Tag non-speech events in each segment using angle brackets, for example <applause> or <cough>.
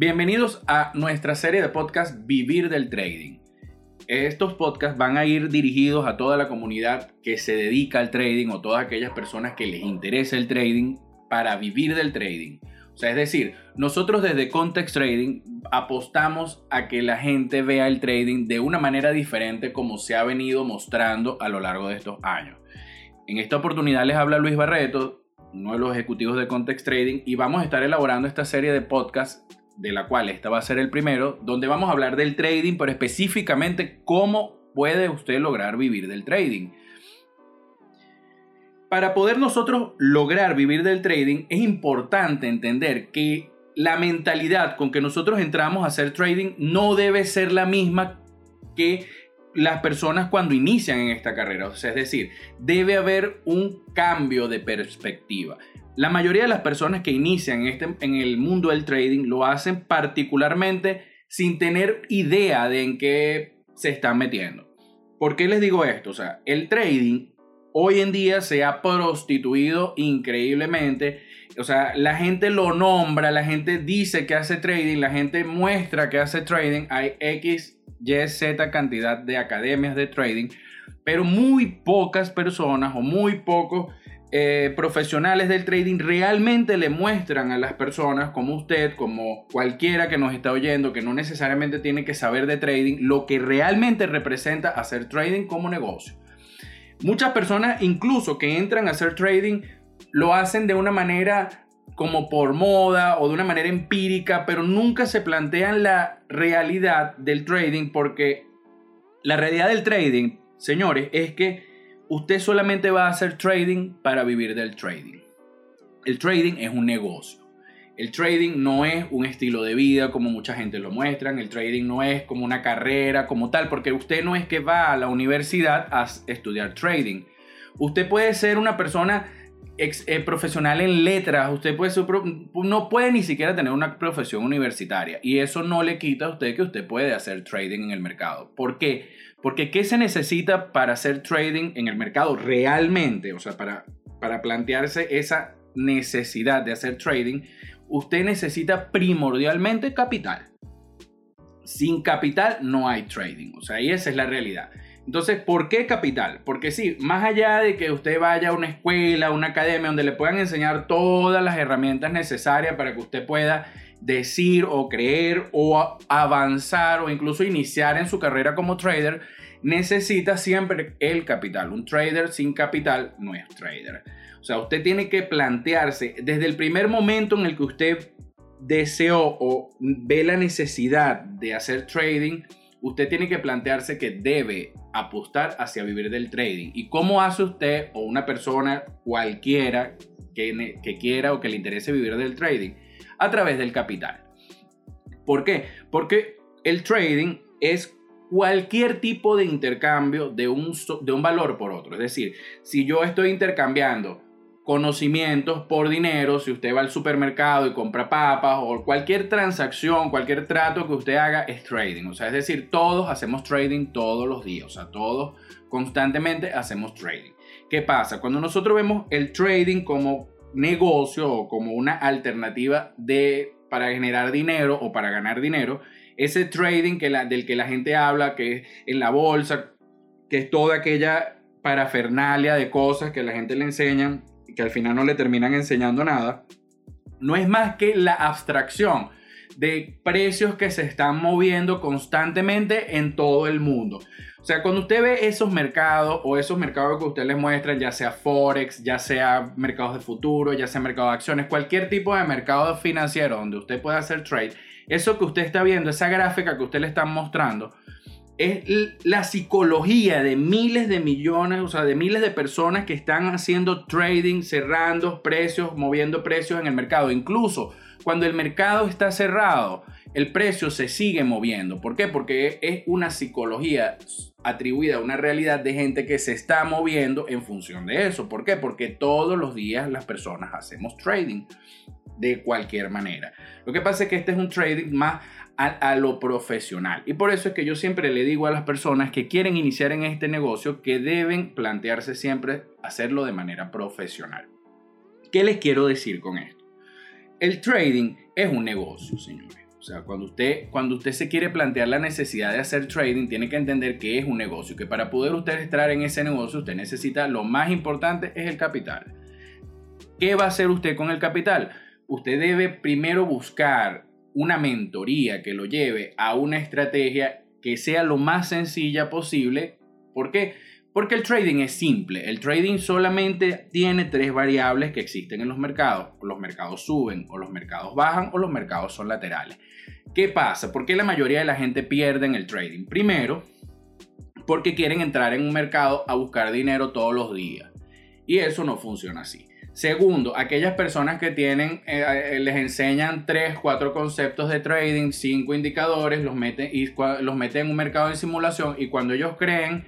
Bienvenidos a nuestra serie de podcast Vivir del Trading. Estos podcasts van a ir dirigidos a toda la comunidad que se dedica al trading o todas aquellas personas que les interesa el trading para vivir del trading. O sea, es decir, nosotros desde Context Trading apostamos a que la gente vea el trading de una manera diferente como se ha venido mostrando a lo largo de estos años. En esta oportunidad les habla Luis Barreto, uno de los ejecutivos de Context Trading, y vamos a estar elaborando esta serie de podcasts, de la cual esta va a ser el primero, donde vamos a hablar del trading, pero específicamente cómo puede usted lograr vivir del trading para poder nosotros lograr vivir del trading es importante entender que la mentalidad con que nosotros entramos a hacer trading no debe ser la misma que las personas cuando inician en esta carrera. O sea, es decir, debe haber un cambio de perspectiva. La mayoría de las personas que inician en, este, en el mundo del trading lo hacen particularmente sin tener idea de en qué se están metiendo. ¿Por qué les digo esto? O sea, el trading hoy en día se ha prostituido increíblemente. O sea, la gente lo nombra, la gente dice que hace trading, la gente muestra que hace trading. Hay X, Y, Z cantidad de academias de trading, pero muy pocas personas o muy pocos eh, profesionales del trading realmente le muestran a las personas como usted, como cualquiera que nos está oyendo, que no necesariamente tiene que saber de trading, lo que realmente representa hacer trading como negocio. Muchas personas incluso que entran a hacer trading lo hacen de una manera como por moda o de una manera empírica, pero nunca se plantean la realidad del trading porque la realidad del trading, señores, es que usted solamente va a hacer trading para vivir del trading. El trading es un negocio. El trading no es un estilo de vida como mucha gente lo muestra, el trading no es como una carrera como tal, porque usted no es que va a la universidad a estudiar trading. Usted puede ser una persona eh, profesional en letras, usted puede no puede ni siquiera tener una profesión universitaria y eso no le quita a usted que usted puede hacer trading en el mercado. ¿Por qué? Porque ¿qué se necesita para hacer trading en el mercado realmente? O sea, para, para plantearse esa necesidad de hacer trading, usted necesita primordialmente capital. Sin capital no hay trading, o sea, y esa es la realidad. Entonces, ¿por qué capital? Porque sí, más allá de que usted vaya a una escuela, a una academia donde le puedan enseñar todas las herramientas necesarias para que usted pueda decir o creer o avanzar o incluso iniciar en su carrera como trader, necesita siempre el capital. Un trader sin capital no es trader. O sea, usted tiene que plantearse desde el primer momento en el que usted deseó o ve la necesidad de hacer trading, usted tiene que plantearse que debe apostar hacia vivir del trading. ¿Y cómo hace usted o una persona cualquiera que, que quiera o que le interese vivir del trading? A través del capital. ¿Por qué? Porque el trading es cualquier tipo de intercambio de un, de un valor por otro. Es decir, si yo estoy intercambiando conocimientos por dinero, si usted va al supermercado y compra papas o cualquier transacción, cualquier trato que usted haga es trading. O sea, es decir, todos hacemos trading todos los días, o sea, todos constantemente hacemos trading. ¿Qué pasa? Cuando nosotros vemos el trading como negocio o como una alternativa de para generar dinero o para ganar dinero, ese trading que la, del que la gente habla, que es en la bolsa, que es toda aquella parafernalia de cosas que la gente le enseñan que al final no le terminan enseñando nada, no es más que la abstracción de precios que se están moviendo constantemente en todo el mundo. O sea, cuando usted ve esos mercados o esos mercados que usted les muestra, ya sea Forex, ya sea mercados de futuro, ya sea mercado de acciones, cualquier tipo de mercado financiero donde usted pueda hacer trade, eso que usted está viendo, esa gráfica que usted le están mostrando, es la psicología de miles de millones, o sea, de miles de personas que están haciendo trading, cerrando precios, moviendo precios en el mercado. Incluso cuando el mercado está cerrado, el precio se sigue moviendo. ¿Por qué? Porque es una psicología atribuida a una realidad de gente que se está moviendo en función de eso. ¿Por qué? Porque todos los días las personas hacemos trading de cualquier manera. Lo que pasa es que este es un trading más a, lo profesional. Y por eso es que yo siempre le digo a las personas que quieren iniciar en este negocio que deben plantearse siempre hacerlo de manera profesional. ¿Qué les quiero decir con esto? el trading es un negocio, señores. O sea, cuando usted, cuando usted se quiere plantear la necesidad de hacer trading, tiene que entender que es un negocio, que para poder usted entrar en ese negocio, usted necesita, lo más importante es el capital. ¿Qué va a hacer usted con el capital? Usted debe primero buscar una mentoría que lo lleve a una estrategia que sea lo más sencilla posible. ¿Por qué? Porque el trading es simple. El trading solamente tiene tres variables que existen en los mercados. Los mercados suben o los mercados bajan o los mercados son laterales. ¿Qué pasa? ¿Por qué la mayoría de la gente pierde en el trading? Primero, porque quieren entrar en un mercado a buscar dinero todos los días. Y eso no funciona así. Segundo, aquellas personas que tienen, eh, eh, les enseñan tres, cuatro conceptos de trading, cinco indicadores, los meten, y los meten en un mercado de simulación y cuando ellos creen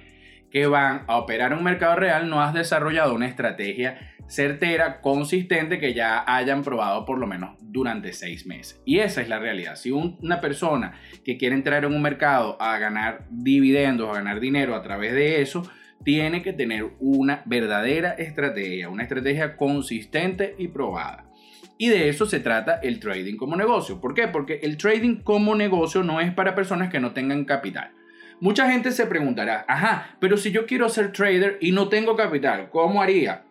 que van a operar en un mercado real, no has desarrollado una estrategia certera, consistente, que ya hayan probado por lo menos durante seis meses. Y esa es la realidad. Si una persona que quiere entrar en un mercado a ganar dividendos, a ganar dinero a través de eso, tiene que tener una verdadera estrategia, una estrategia consistente y probada. Y de eso se trata el trading como negocio. ¿Por qué? Porque el trading como negocio no es para personas que no tengan capital. Mucha gente se preguntará, ajá, pero si yo quiero ser trader y no tengo capital, ¿cómo haría?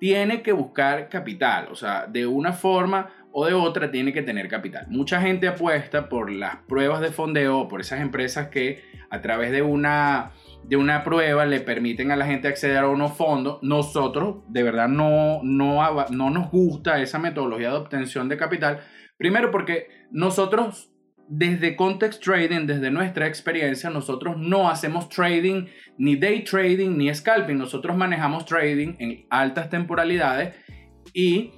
Tiene que buscar capital, o sea, de una forma o de otra tiene que tener capital. Mucha gente apuesta por las pruebas de fondeo, por esas empresas que a través de una de una prueba le permiten a la gente acceder a unos fondos. Nosotros, de verdad, no, no, no nos gusta esa metodología de obtención de capital. Primero porque nosotros, desde Context Trading, desde nuestra experiencia, nosotros no hacemos trading, ni day trading, ni scalping. Nosotros manejamos trading en altas temporalidades y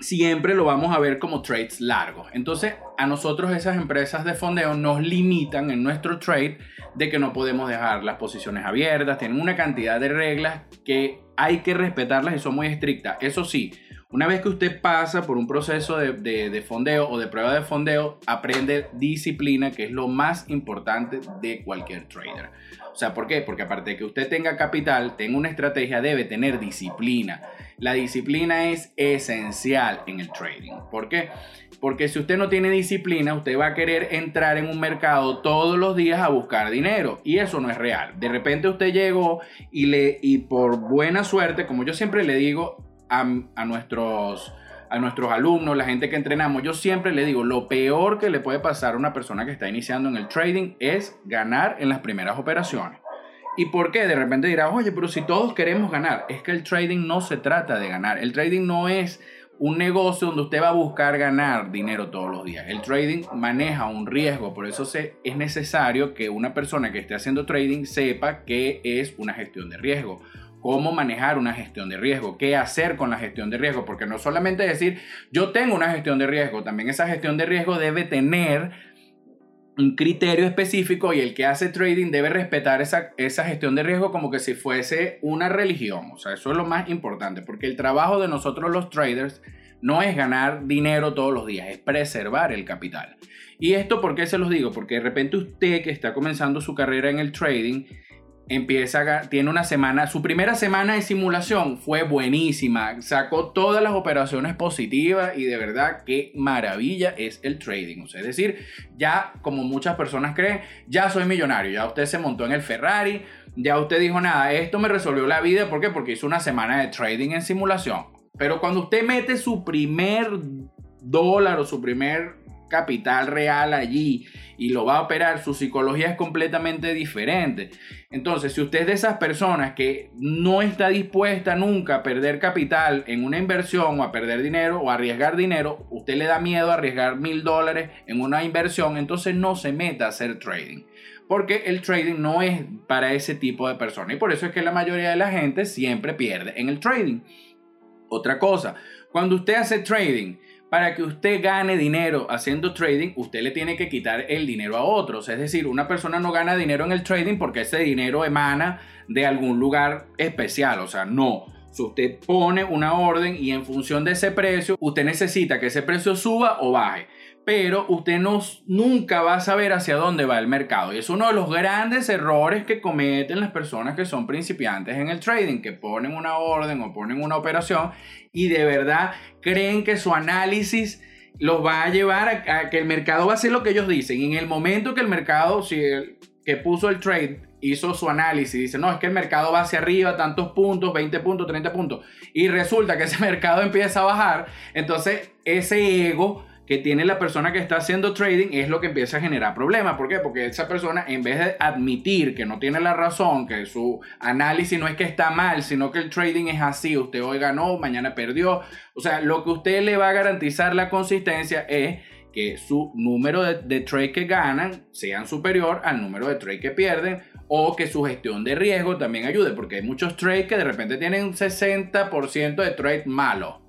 siempre lo vamos a ver como trades largos. Entonces, a nosotros esas empresas de fondeo nos limitan en nuestro trade de que no podemos dejar las posiciones abiertas, tienen una cantidad de reglas que hay que respetarlas y son muy estrictas. Eso sí, una vez que usted pasa por un proceso de, de, fondeo o de prueba de fondeo, aprende disciplina, que es lo más importante de cualquier trader. O sea, ¿por qué? Porque aparte de que usted tenga capital, tenga una estrategia, debe tener disciplina. La disciplina es esencial en el trading. ¿Por qué? Porque si usted no tiene disciplina, usted va a querer entrar en un mercado todos los días a buscar dinero. Y eso no es real. De repente usted llegó y, le, y por buena suerte, como yo siempre le digo a, a nuestros a nuestros alumnos, la gente que entrenamos, yo siempre le digo, lo peor que le puede pasar a una persona que está iniciando en el trading es ganar en las primeras operaciones. ¿Y por qué? De repente dirá, oye, pero si todos queremos ganar, es que el trading no se trata de ganar. El trading no es un negocio donde usted va a buscar ganar dinero todos los días. El trading maneja un riesgo, por eso se, es necesario que una persona que esté haciendo trading sepa que es una gestión de riesgo cómo manejar una gestión de riesgo, qué hacer con la gestión de riesgo, porque no solamente decir yo tengo una gestión de riesgo, también esa gestión de riesgo debe tener un criterio específico y el que hace trading debe respetar esa, esa gestión de riesgo como que si fuese una religión, o sea, eso es lo más importante, porque el trabajo de nosotros los traders no es ganar dinero todos los días, es preservar el capital. ¿Y esto por qué se los digo? Porque de repente usted que está comenzando su carrera en el trading, empieza, tiene una semana, su primera semana de simulación fue buenísima, sacó todas las operaciones positivas y de verdad qué maravilla es el trading. O sea, es decir, ya como muchas personas creen, ya soy millonario, ya usted se montó en el Ferrari, ya usted dijo nada, esto me resolvió la vida, ¿por qué? Porque hizo una semana de trading en simulación. Pero cuando usted mete su primer dólar o su primer capital real allí y lo va a operar, su psicología es completamente diferente. Entonces, si usted es de esas personas que no está dispuesta nunca a perder capital en una inversión o a perder dinero o a arriesgar dinero, usted le da miedo a arriesgar mil dólares en una inversión, entonces no se meta a hacer trading. Porque el trading no es para ese tipo de personas. Y por eso es que la mayoría de la gente siempre pierde en el trading. Otra cosa, cuando usted hace trading, para que usted gane dinero haciendo trading, usted le tiene que quitar el dinero a otros. Es decir, una persona no gana dinero en el trading porque ese dinero emana de algún lugar especial. O sea, no. Si usted pone una orden y en función de ese precio, usted necesita que ese precio suba o baje. pero usted no, nunca va a saber hacia dónde va el mercado. Y es uno de los grandes errores que cometen las personas que son principiantes en el trading, que ponen una orden o ponen una operación y de verdad creen que su análisis los va a llevar a, que el mercado va a hacer lo que ellos dicen. Y en el momento que el mercado, si que puso el trade hizo su análisis dice, no, es que el mercado va hacia arriba, tantos puntos, 20 puntos, 30 puntos, y resulta que ese <laughs> mercado empieza a bajar, entonces ese ego que tiene la persona que está haciendo trading es lo que empieza a generar problemas. ¿Por qué? Porque esa persona, en vez de admitir que no tiene la razón, que su análisis no es que está mal, sino que el trading es así, usted hoy ganó, mañana perdió. O sea, lo que usted le va a garantizar la consistencia es que su número de, de trades que ganan sean superior al número de trades que pierden o que su gestión de riesgo también ayude, porque hay muchos trades que de repente tienen un 60% de trade malo.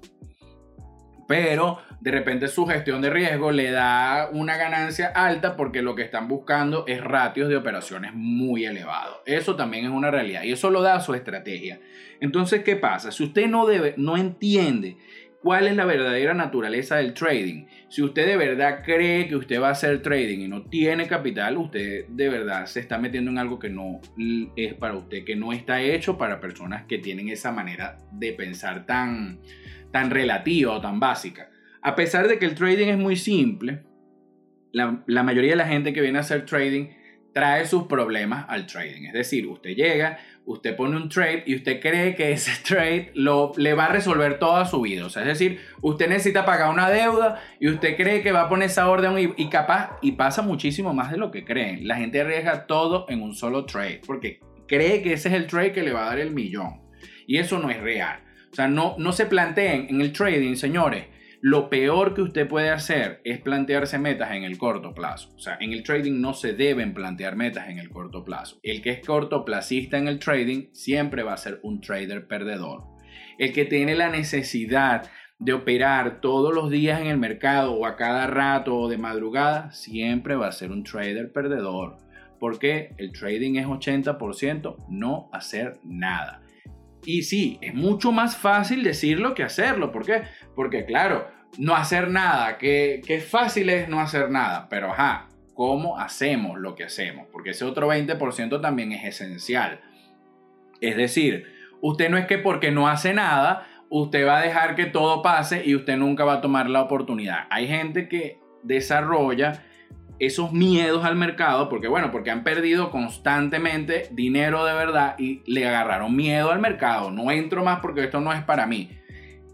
Pero de repente su gestión de riesgo le da una ganancia alta porque lo que están buscando es ratios de operaciones muy elevados. Eso también es una realidad y eso lo da su estrategia. Entonces, ¿qué pasa? Si usted no, debe, no entiende cuál es la verdadera naturaleza del trading. Si usted de verdad cree que usted va a hacer trading y no tiene capital, usted de verdad se está metiendo en algo que no es para usted, que no está hecho para personas que tienen esa manera de pensar tan, tan relativa o tan básica. A pesar de que el trading es muy simple, la, la mayoría de la gente que viene a hacer trading trae sus problemas al trading. Es decir, usted llega, usted pone un trade y usted cree que ese <laughs> trade lo, le va a resolver toda su vida. O sea, es decir, usted necesita pagar una deuda y usted cree que va a poner esa orden y, capaz, y pasa muchísimo más de lo que creen. La gente arriesga todo en un solo trade porque cree que ese es el trade que le va a dar el millón. Y eso no es real. O sea, no, no se planteen en el trading, señores lo peor que usted puede hacer es plantearse metas en el corto plazo. O sea, en el trading no se deben plantear metas en el corto plazo. El que es cortoplacista en el trading siempre va a ser un trader perdedor. El que tiene la necesidad de operar todos los días en el mercado o a cada rato o de madrugada, siempre va a ser un trader perdedor. Porque el trading es 80% no hacer nada. Y sí, es mucho más fácil decirlo que hacerlo. ¿Por qué? Porque claro, no hacer nada, que, que fácil es no hacer nada, pero ajá, ¿cómo hacemos lo que hacemos? Porque ese otro 20% también es esencial. Es decir, usted no es que porque no hace nada, usted va a dejar que todo pase y usted nunca va a tomar la oportunidad. Hay gente que desarrolla esos miedos al mercado, porque bueno, porque han perdido constantemente dinero de verdad y le agarraron miedo al mercado. No entro más porque esto no es para mí.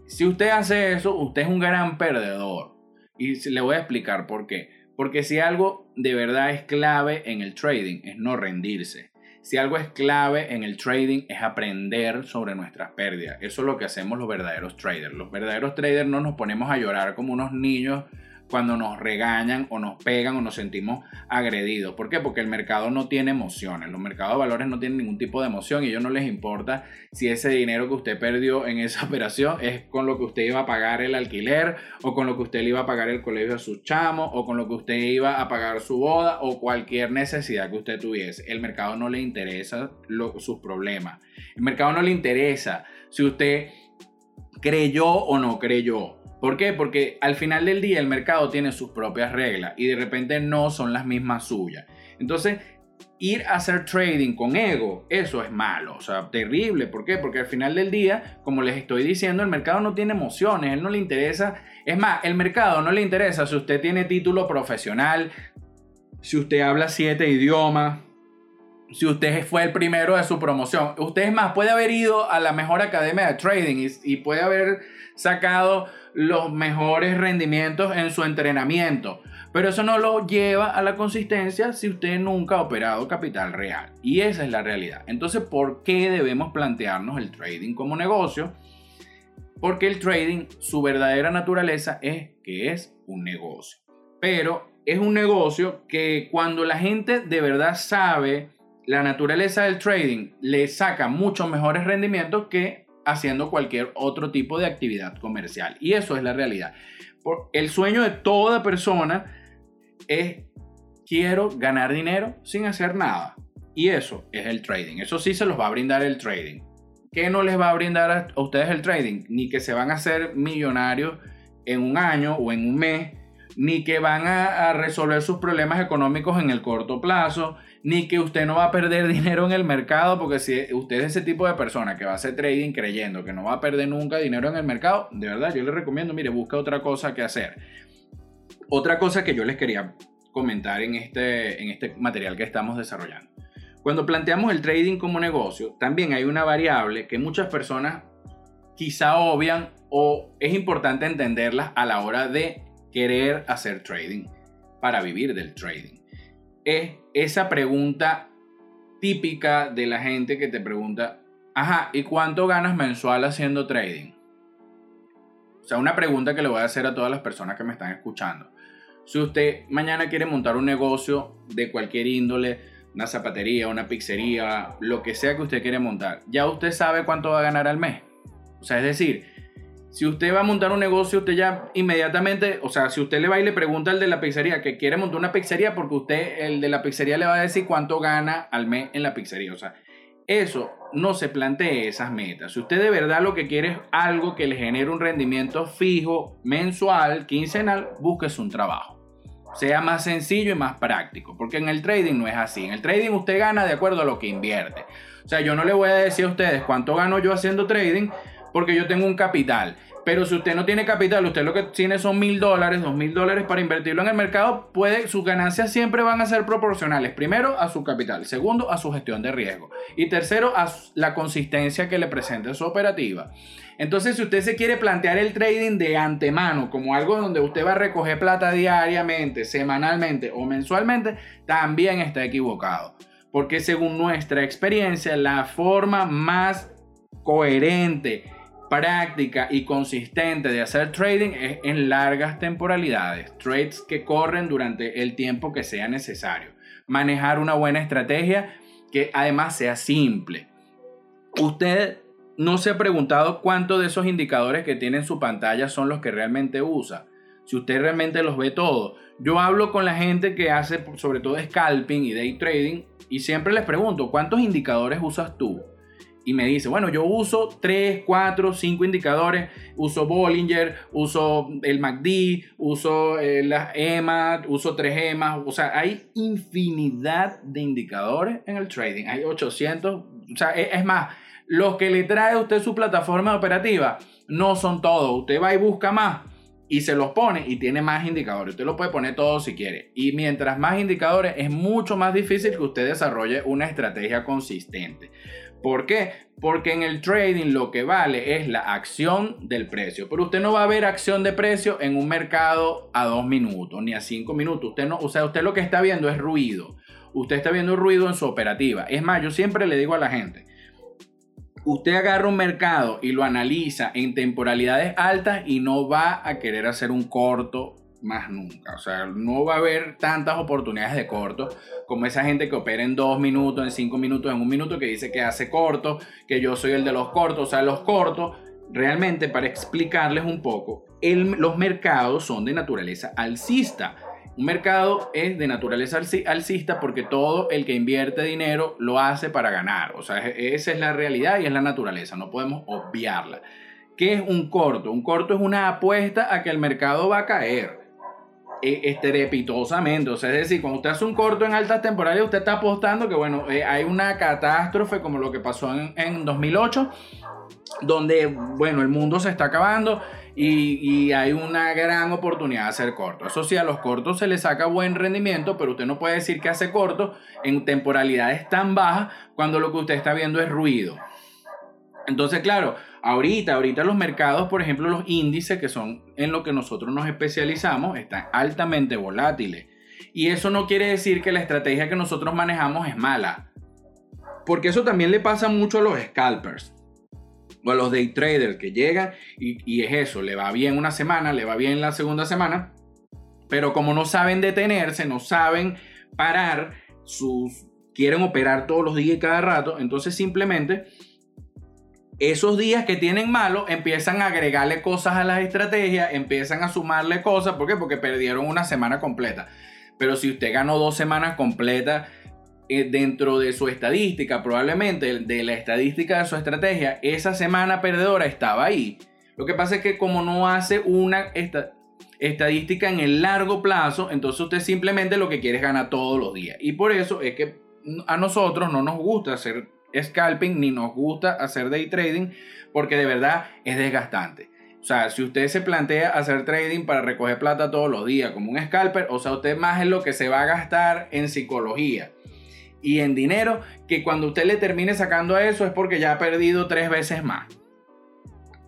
Si usted hace eso, usted es un gran perdedor. Y le voy a explicar por qué. Porque si algo de verdad es clave en el trading, es no rendirse. Si algo es clave en el trading es aprender sobre nuestras pérdidas. Eso es lo que hacemos los verdaderos traders. Los verdaderos traders no nos ponemos a llorar como unos niños cuando nos regañan o nos pegan o nos sentimos agredidos. ¿Por qué? Porque el mercado no tiene emociones. Los mercados de valores no tienen ningún tipo de emoción y ellos no les importa si ese dinero que usted perdió en esa <laughs> operación es con lo que usted iba a pagar el alquiler o con lo que usted le iba a pagar el colegio a sus chamos o con lo que usted iba a pagar su boda o cualquier necesidad que usted tuviese. El mercado no le interesa sus problemas. El mercado no le interesa si usted creyó o no creyó. ¿Por qué? Porque al final del día el mercado tiene sus propias reglas y de repente no son las mismas suyas. Entonces, ir a hacer trading con ego, eso es malo, o sea, terrible. ¿Por qué? Porque al final del día, como les estoy diciendo, el mercado no tiene emociones, él no le interesa. Es más, el mercado no le interesa si usted tiene título profesional, si usted habla siete idiomas, si usted fue el primero de su promoción. Usted es más, puede haber ido a la mejor academia de trading y, y puede haber sacado los mejores rendimientos en su entrenamiento. Pero eso no lo lleva a la consistencia si usted nunca ha operado capital real. Y esa es la realidad. Entonces, ¿por qué debemos plantearnos el trading como negocio? Porque el trading, su verdadera naturaleza es que es un negocio. Pero es un negocio que cuando la gente de verdad sabe la naturaleza del trading, le saca muchos mejores rendimientos que haciendo cualquier otro tipo de actividad comercial. Y eso es la realidad. El sueño de toda persona es quiero ganar dinero sin hacer nada. Y eso es el trading. Eso sí se los va a brindar el trading. ¿Qué no les va a brindar a ustedes el trading? Ni que se van a hacer millonarios en un año o en un mes. ni que van a, resolver sus problemas económicos en el corto plazo, ni que usted no va a perder <laughs> dinero en el mercado, porque si usted es ese tipo de persona que va a hacer trading creyendo que no va a perder nunca dinero en el mercado, de verdad yo le recomiendo, mire, busca otra cosa que hacer. Otra cosa que yo les quería comentar en este, en este material que estamos desarrollando. Cuando planteamos el trading como negocio, también hay una variable que muchas personas quizá obvian o es importante entenderlas a la hora de querer hacer trading para vivir del trading. Es esa pregunta típica de la gente que te pregunta, ajá, ¿y cuánto ganas mensual haciendo trading? O sea, una pregunta que le voy a hacer a todas las personas que me están escuchando. Si usted mañana quiere montar un negocio de cualquier índole, una zapatería, una pizzería, lo que sea que usted quiere montar, ya usted sabe cuánto va a ganar al mes. O sea, es decir, si usted va a montar un negocio, usted ya inmediatamente, o sea, si usted le va y le pregunta al de la pizzería que quiere montar una pizzería, porque usted, el de la pizzería le va a decir cuánto gana al mes en la pizzería. O sea, eso no se plantee esas metas. Si usted de verdad lo que quiere es algo que le genere un rendimiento fijo, mensual, quincenal, búsquese un trabajo sea más sencillo y más práctico, porque en el trading no es así. En el trading usted gana de acuerdo a lo que invierte. O sea, yo no le voy a decir a ustedes cuánto gano yo haciendo trading porque yo tengo un capital. Pero si usted no tiene capital, usted lo que tiene son mil dólares, dos mil dólares para invertirlo en el mercado, puede, sus ganancias siempre van a ser proporcionales. Primero, a su capital. Segundo, a su gestión de riesgo. Y tercero, a la consistencia que le presente su operativa. Entonces, si usted se quiere plantear el trading de antemano como algo donde usted va a recoger plata diariamente, semanalmente o mensualmente, también está equivocado. Porque según nuestra experiencia, la forma más coherente, práctica y consistente de hacer trading es en largas temporalidades, trades que corren durante el tiempo que sea necesario. Manejar una buena estrategia que además sea simple. Usted no se ha preguntado cuántos de esos indicadores que tiene en su pantalla son los que realmente usa. Si usted realmente los ve todos. Yo hablo con la gente que hace sobre todo scalping y day trading y siempre les pregunto, ¿cuántos indicadores usas tú? Y me dice, bueno, yo uso 3, 4, 5 indicadores, uso Bollinger, uso el MACD, uso eh, las EMA, uso 3 EMA, o sea, hay infinidad de indicadores en el trading, hay 800, o sea, es, es más, los que le trae a usted su plataforma operativa no son todos, usted va y busca más y se los pone y tiene más indicadores. Usted lo puede poner todo si quiere. Y mientras más indicadores, es mucho más difícil que usted desarrolle una estrategia consistente. ¿Por qué? Porque en el trading lo que vale es la acción del precio. Pero usted no va a ver acción de precio en un mercado a dos minutos ni a cinco minutos. Usted no, o sea, usted lo que está viendo es ruido. Usted está viendo ruido en su operativa. Es más, yo siempre le digo a la gente, usted agarra un mercado y lo analiza en temporalidades altas y no va a querer hacer un corto más nunca. O sea, no va a haber tantas oportunidades de corto como esa gente que opera en dos minutos, en cinco minutos, en un minuto, que dice que hace corto, que yo soy el de los cortos. O sea, los cortos, realmente para explicarles un poco, los mercados son de naturaleza alcista. Un mercado es de naturaleza alcista porque todo el que invierte dinero lo hace para ganar. O sea, esa es la realidad y es la naturaleza, no podemos obviarla. ¿Qué es un corto? Un corto es una apuesta a que el mercado va a caer estrepitosamente. O sea, es decir, cuando usted hace un corto en altas temporales, usted está apostando que, bueno, eh, hay una catástrofe como lo que pasó en, en 2008, donde, bueno, el mundo se está acabando y, y, hay una gran oportunidad de hacer corto. Eso sí, a los cortos se les saca buen rendimiento, pero usted no puede decir que hace corto en temporalidades tan bajas cuando lo que usted está viendo es ruido. Entonces, claro, Ahorita, ahorita los mercados, por ejemplo, los índices, que son en lo que nosotros nos especializamos, están altamente volátiles. Y eso no quiere decir que la estrategia que nosotros manejamos es mala. Porque eso también le pasa mucho a los scalpers o a los day traders que llegan y, es eso, le va bien una semana, le va bien la segunda semana, pero como no saben detenerse, no saben parar, sus, quieren operar todos los días y cada rato, entonces simplemente esos días que tienen malos empiezan a agregarle cosas a las estrategias, empiezan a sumarle cosas. ¿Por qué? Porque perdieron una semana completa. Pero si usted ganó dos semanas completas eh, dentro de su estadística, probablemente de la estadística de su estrategia, esa semana perdedora estaba ahí. Lo que pasa es que como no hace una... Esta, estadística en el largo plazo, entonces usted simplemente lo que quiere es ganar todos los días. Y por eso es que a nosotros no nos gusta hacer scalping ni nos gusta hacer day trading porque de verdad es desgastante. O sea, si usted se plantea hacer trading para recoger plata todos los días como un scalper, o sea, usted más es lo que se va a gastar en psicología y en dinero que cuando usted le termine sacando a eso es porque ya ha perdido tres veces más.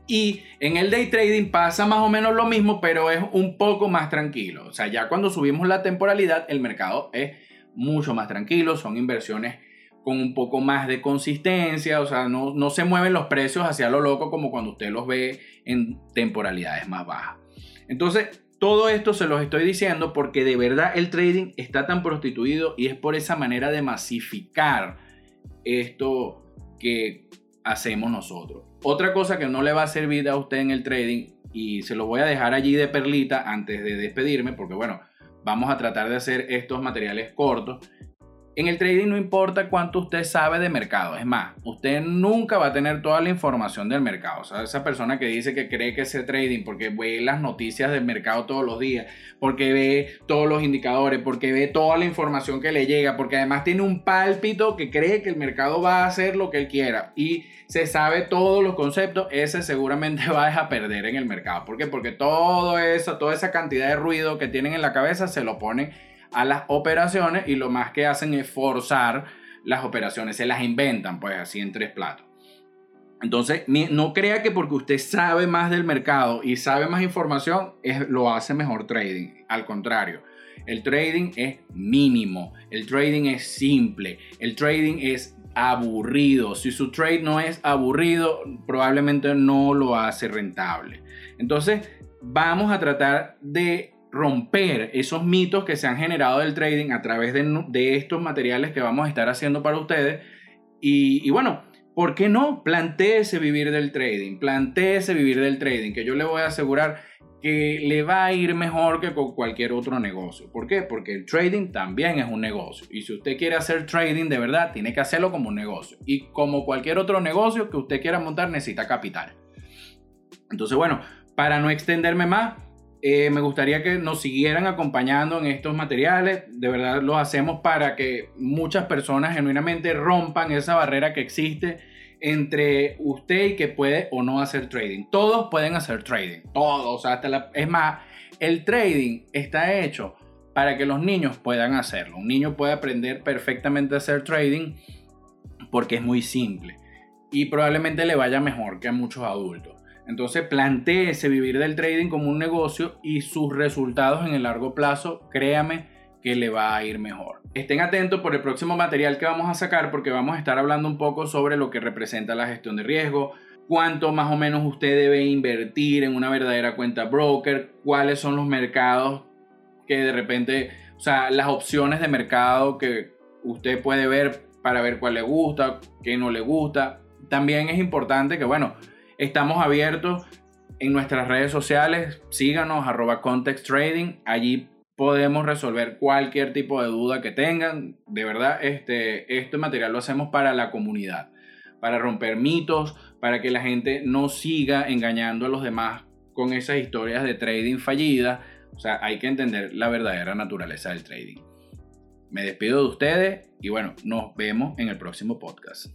Y en el day trading pasa más o menos lo mismo, pero es un poco más tranquilo. O sea, ya cuando subimos la temporalidad, el mercado es mucho más tranquilo, son inversiones con un poco más de consistencia, o sea, no, no se mueven los precios hacia lo loco como cuando usted los ve en temporalidades más bajas. Entonces, todo esto se los estoy diciendo porque de verdad el trading está tan prostituido y es por esa manera de masificar esto que hacemos nosotros. Otra cosa que no le va a servir a usted en el trading y se lo voy a dejar allí de perlita antes de despedirme porque bueno, vamos a tratar de hacer estos materiales cortos en el trading no importa cuánto usted sabe de mercado, es más, usted nunca va a tener toda la información del mercado. O sea, esa persona que dice que cree que es trading porque ve las noticias del mercado todos los días, porque ve todos los indicadores, porque ve toda la información que le llega, porque además tiene un pálpito que cree que el mercado va a hacer lo que él quiera y se sabe todos los conceptos, ese seguramente <laughs> va a perder en el mercado. ¿Por qué? Porque todo eso, toda esa cantidad de ruido que tienen en la cabeza se lo ponen a las operaciones y lo más que hacen es forzar las operaciones, se las inventan pues así en tres platos. Entonces, no crea que porque usted sabe más del mercado y sabe más información, es, lo hace mejor trading. Al contrario, el trading es mínimo, el trading es simple, el trading es aburrido. Si su trade no es aburrido, probablemente no lo hace rentable. Entonces, vamos a tratar de romper esos mitos que se han generado del trading a través de, estos materiales que vamos a estar haciendo para ustedes. Y, bueno, ¿por qué no? Plantéese vivir del trading, plantéese vivir del trading, que yo le voy a asegurar que le va a ir mejor que con cualquier otro negocio. ¿Por qué? Porque el trading también es un negocio. Y si usted quiere hacer trading de verdad, tiene que hacerlo como un negocio. Y como cualquier otro negocio que usted quiera montar, necesita capital. Entonces, bueno, para no extenderme más, eh, me gustaría que nos siguieran acompañando en estos materiales. De verdad lo hacemos para que muchas personas genuinamente rompan esa barrera que existe entre usted y que puede o no hacer trading. Todos pueden hacer trading. Todos. hasta es más, el trading está hecho para que los niños puedan hacerlo. Un niño puede aprender perfectamente a hacer trading porque es muy simple. Y probablemente le vaya mejor que a muchos adultos. Entonces planteese vivir del trading como un negocio y sus resultados en el largo plazo, créame que le va a ir mejor. Estén atentos por el próximo material que vamos a sacar porque vamos a estar hablando un poco sobre lo que representa la gestión de riesgo, cuánto más o menos usted debe invertir en una verdadera cuenta broker, cuáles son los mercados que de repente, o sea, las opciones de mercado que usted puede ver para ver cuál le gusta, qué no le gusta. También es importante que, bueno, Estamos abiertos en nuestras redes sociales. Síganos, arroba Context Trading. Allí podemos resolver cualquier tipo de duda que tengan. De verdad, este, este material lo hacemos para la comunidad, para romper mitos, para que la gente no siga engañando a los demás con esas historias de trading fallidas. O sea, hay que entender la verdadera naturaleza del trading. Me despido de ustedes y bueno, nos vemos en el próximo podcast.